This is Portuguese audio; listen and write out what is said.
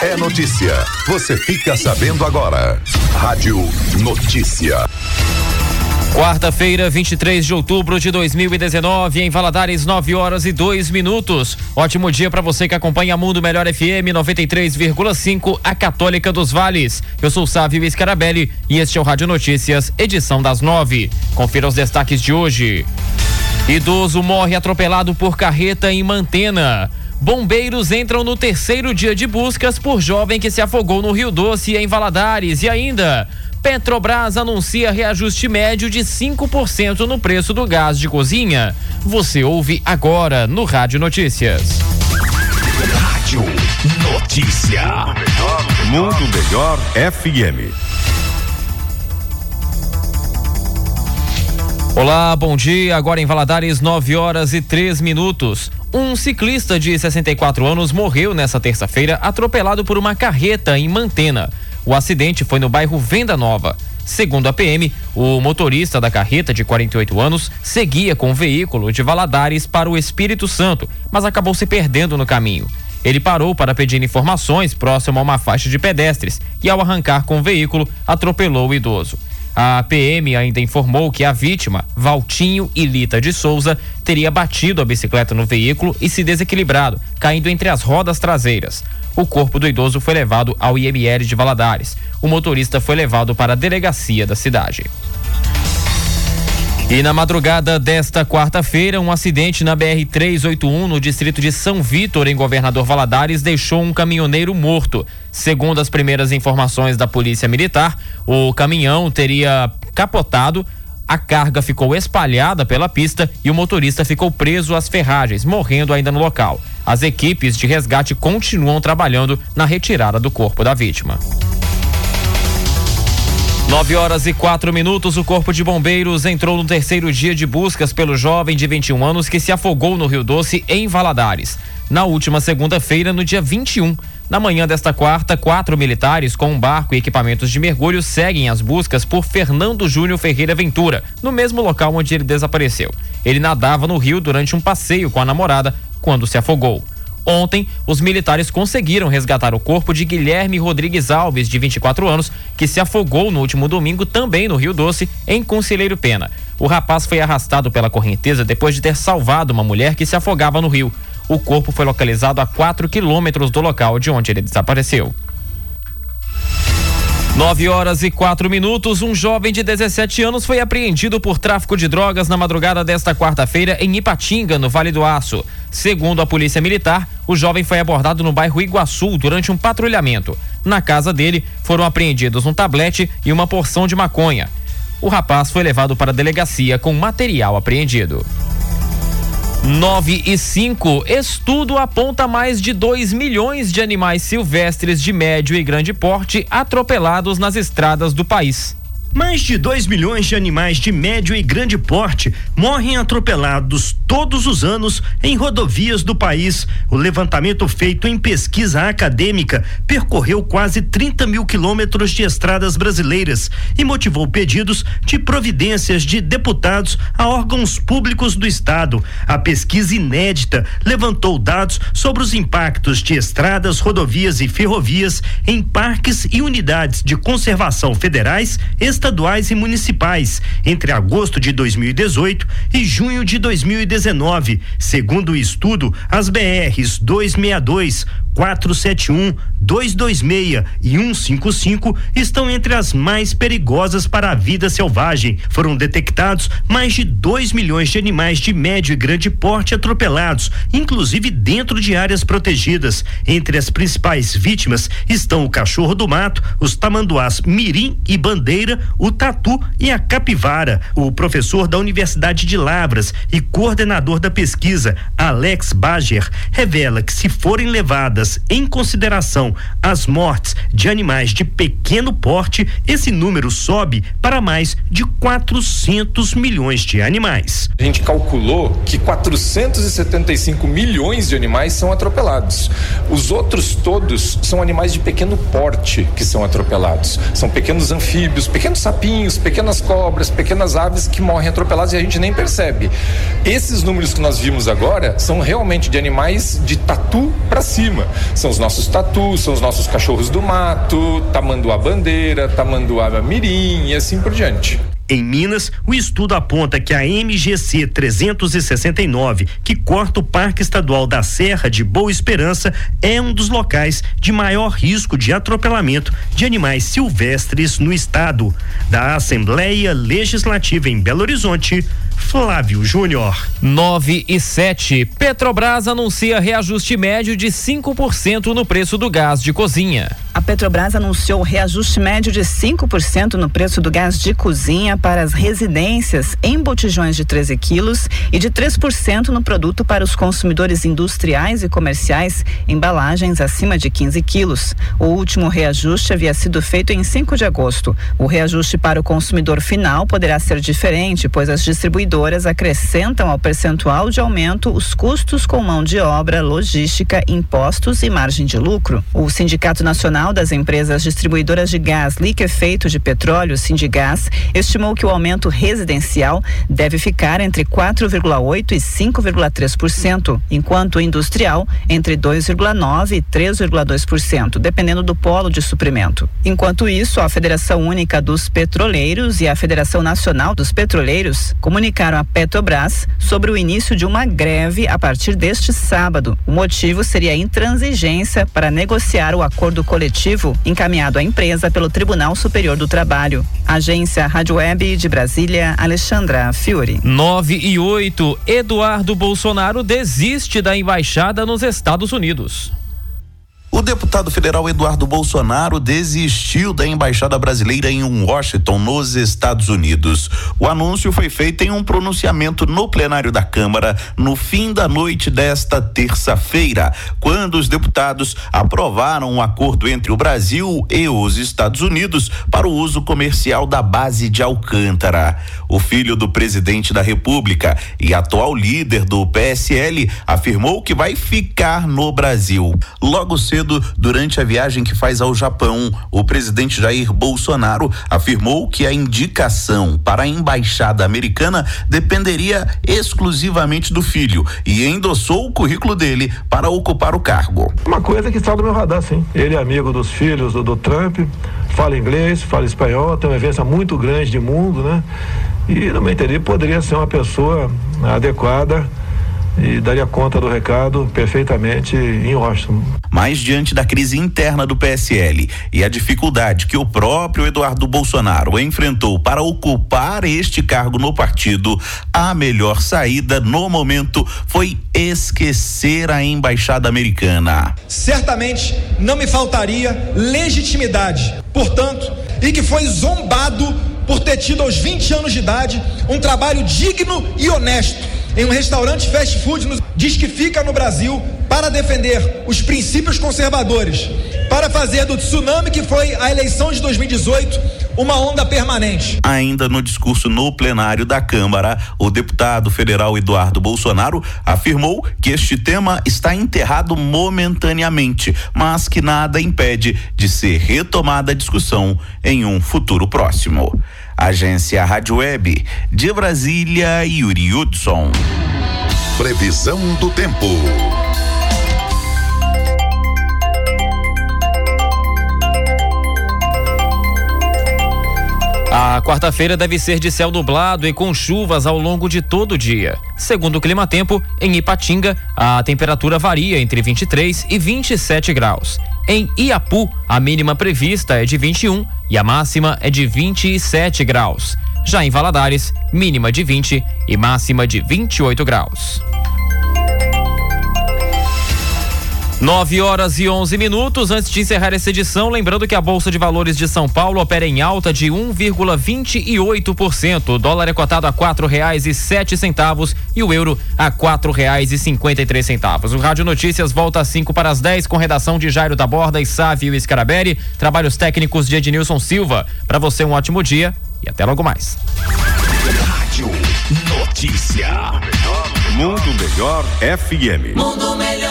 é notícia. Você fica sabendo agora. Rádio Notícia. Quarta-feira, 23 de outubro de 2019, em Valadares, 9 horas e 2 minutos. Ótimo dia para você que acompanha Mundo Melhor FM 93,5, a Católica dos Vales. Eu sou Sávio Scarabelli e este é o Rádio Notícias, edição das nove. Confira os destaques de hoje. Idoso morre atropelado por carreta em Mantena. Bombeiros entram no terceiro dia de buscas por jovem que se afogou no Rio Doce em Valadares e ainda Petrobras anuncia reajuste médio de 5% no preço do gás de cozinha. Você ouve agora no Rádio Notícias. Rádio Notícia. Mundo Melhor FM. Olá, bom dia. Agora em Valadares, 9 horas e 3 minutos. Um ciclista de 64 anos morreu nesta terça-feira atropelado por uma carreta em Mantena. O acidente foi no bairro Venda Nova. Segundo a PM, o motorista da carreta, de 48 anos, seguia com o veículo de Valadares para o Espírito Santo, mas acabou se perdendo no caminho. Ele parou para pedir informações próximo a uma faixa de pedestres e, ao arrancar com o veículo, atropelou o idoso. A PM ainda informou que a vítima, Valtinho Ilita de Souza, teria batido a bicicleta no veículo e se desequilibrado, caindo entre as rodas traseiras. O corpo do idoso foi levado ao IML de Valadares. O motorista foi levado para a delegacia da cidade. E na madrugada desta quarta-feira, um acidente na BR-381 no distrito de São Vítor, em Governador Valadares, deixou um caminhoneiro morto. Segundo as primeiras informações da Polícia Militar, o caminhão teria capotado, a carga ficou espalhada pela pista e o motorista ficou preso às ferragens, morrendo ainda no local. As equipes de resgate continuam trabalhando na retirada do corpo da vítima. 9 horas e quatro minutos, o Corpo de Bombeiros entrou no terceiro dia de buscas pelo jovem de 21 anos que se afogou no Rio Doce, em Valadares. Na última segunda-feira, no dia 21. Na manhã desta quarta, quatro militares com um barco e equipamentos de mergulho seguem as buscas por Fernando Júnior Ferreira Ventura, no mesmo local onde ele desapareceu. Ele nadava no rio durante um passeio com a namorada quando se afogou. Ontem, os militares conseguiram resgatar o corpo de Guilherme Rodrigues Alves, de 24 anos, que se afogou no último domingo também no Rio Doce, em Conselheiro Pena. O rapaz foi arrastado pela correnteza depois de ter salvado uma mulher que se afogava no rio. O corpo foi localizado a 4 quilômetros do local de onde ele desapareceu. 9 horas e quatro minutos. Um jovem de 17 anos foi apreendido por tráfico de drogas na madrugada desta quarta-feira em Ipatinga, no Vale do Aço. Segundo a Polícia Militar, o jovem foi abordado no bairro Iguaçu durante um patrulhamento. Na casa dele foram apreendidos um tablete e uma porção de maconha. O rapaz foi levado para a delegacia com material apreendido. 9 e 5. Estudo aponta mais de 2 milhões de animais silvestres de médio e grande porte atropelados nas estradas do país. Mais de 2 milhões de animais de médio e grande porte morrem atropelados todos os anos em rodovias do país. O levantamento feito em pesquisa acadêmica percorreu quase 30 mil quilômetros de estradas brasileiras e motivou pedidos de providências de deputados a órgãos públicos do Estado. A pesquisa inédita levantou dados sobre os impactos de estradas, rodovias e ferrovias em parques e unidades de conservação federais, estaduais e municipais entre agosto de 2018 e junho de 2019. Segundo o estudo, as BRs 262, 471, 226 e 155 estão entre as mais perigosas para a vida selvagem. Foram detectados mais de 2 milhões de animais de médio e grande porte atropelados, inclusive dentro de áreas protegidas. Entre as principais vítimas estão o cachorro do mato, os tamanduás mirim e bandeira, o tatu e a capivara. O professor da Universidade de Lavras e coordenador da pesquisa, Alex Bager, revela que se forem levadas em consideração as mortes de animais de pequeno porte, esse número sobe para mais de 400 milhões de animais. A gente calculou que 475 milhões de animais são atropelados. Os outros todos são animais de pequeno porte que são atropelados. São pequenos anfíbios, pequenos sapinhos, pequenas cobras, pequenas aves que morrem atropeladas e a gente nem percebe. Esses números que nós vimos agora são realmente de animais de tatu para cima. São os nossos tatus, são os nossos cachorros do mato, tamanduá bandeira, tamanduá mirim e assim por diante. Em Minas, o estudo aponta que a MGC 369, que corta o Parque Estadual da Serra de Boa Esperança, é um dos locais de maior risco de atropelamento de animais silvestres no estado. Da Assembleia Legislativa em Belo Horizonte, Flávio Júnior. 9 e 7. Petrobras anuncia reajuste médio de 5% no preço do gás de cozinha. A Petrobras anunciou reajuste médio de 5% no preço do gás de cozinha para as residências em botijões de 13 quilos e de 3% no produto para os consumidores industriais e comerciais, embalagens acima de 15 quilos. O último reajuste havia sido feito em 5 de agosto. O reajuste para o consumidor final poderá ser diferente, pois as distribuidoras acrescentam ao percentual de aumento os custos com mão de obra, logística, impostos e margem de lucro. O Sindicato Nacional das Empresas Distribuidoras de Gás Liquefeito de Petróleo, Sindigás, estimou que o aumento residencial deve ficar entre 4,8% e 5,3%, enquanto o industrial entre 2,9% e 3,2%, dependendo do polo de suprimento. Enquanto isso, a Federação Única dos Petroleiros e a Federação Nacional dos Petroleiros comunicaram à Petrobras sobre o início de uma greve a partir deste sábado. O motivo seria a intransigência para negociar o acordo coletivo encaminhado à empresa pelo Tribunal Superior do Trabalho. Agência Rádio Web de Brasília, Alexandra Fiore. 9 e 8. Eduardo Bolsonaro desiste da embaixada nos Estados Unidos. O deputado federal Eduardo Bolsonaro desistiu da embaixada brasileira em Washington, nos Estados Unidos. O anúncio foi feito em um pronunciamento no plenário da Câmara no fim da noite desta terça-feira, quando os deputados aprovaram um acordo entre o Brasil e os Estados Unidos para o uso comercial da base de Alcântara. O filho do presidente da República e atual líder do PSL afirmou que vai ficar no Brasil. Logo cedo durante a viagem que faz ao Japão, o presidente Jair Bolsonaro afirmou que a indicação para a embaixada americana dependeria exclusivamente do filho e endossou o currículo dele para ocupar o cargo. Uma coisa que está no meu radar, sim. Ele é amigo dos filhos do, do Trump, fala inglês, fala espanhol, tem uma vivência muito grande de mundo, né? E, no meu entender, poderia ser uma pessoa adequada e daria conta do recado perfeitamente em Washington. Mas diante da crise interna do PSL e a dificuldade que o próprio Eduardo Bolsonaro enfrentou para ocupar este cargo no partido, a melhor saída no momento foi esquecer a embaixada americana. Certamente não me faltaria legitimidade, portanto, e que foi zombado por ter tido aos 20 anos de idade um trabalho digno e honesto em um restaurante fast food diz que fica no Brasil para defender os princípios conservadores, para fazer do tsunami que foi a eleição de 2018 uma onda permanente. Ainda no discurso no plenário da Câmara, o deputado federal Eduardo Bolsonaro afirmou que este tema está enterrado momentaneamente, mas que nada impede de ser retomada a discussão em um futuro próximo. Agência Rádio Web de Brasília, Yuri Hudson. Previsão do tempo. A quarta-feira deve ser de céu nublado e com chuvas ao longo de todo o dia. Segundo o Clima Tempo, em Ipatinga, a temperatura varia entre 23 e 27 graus. Em Iapu, a mínima prevista é de 21 e a máxima é de 27 graus. Já em Valadares, mínima de 20 e máxima de 28 graus. 9 horas e 11 minutos. Antes de encerrar essa edição, lembrando que a Bolsa de Valores de São Paulo opera em alta de 1,28%. O dólar é cotado a quatro reais e sete centavos e o euro a quatro reais e cinquenta e três centavos. O Rádio Notícias volta às 5 para as 10 com redação de Jairo da Borda e Sávio Scarabelli. Trabalhos técnicos de Ednilson Silva. Para você um ótimo dia e até logo mais. Rádio Notícia. Mundo Melhor FM. Mundo Melhor.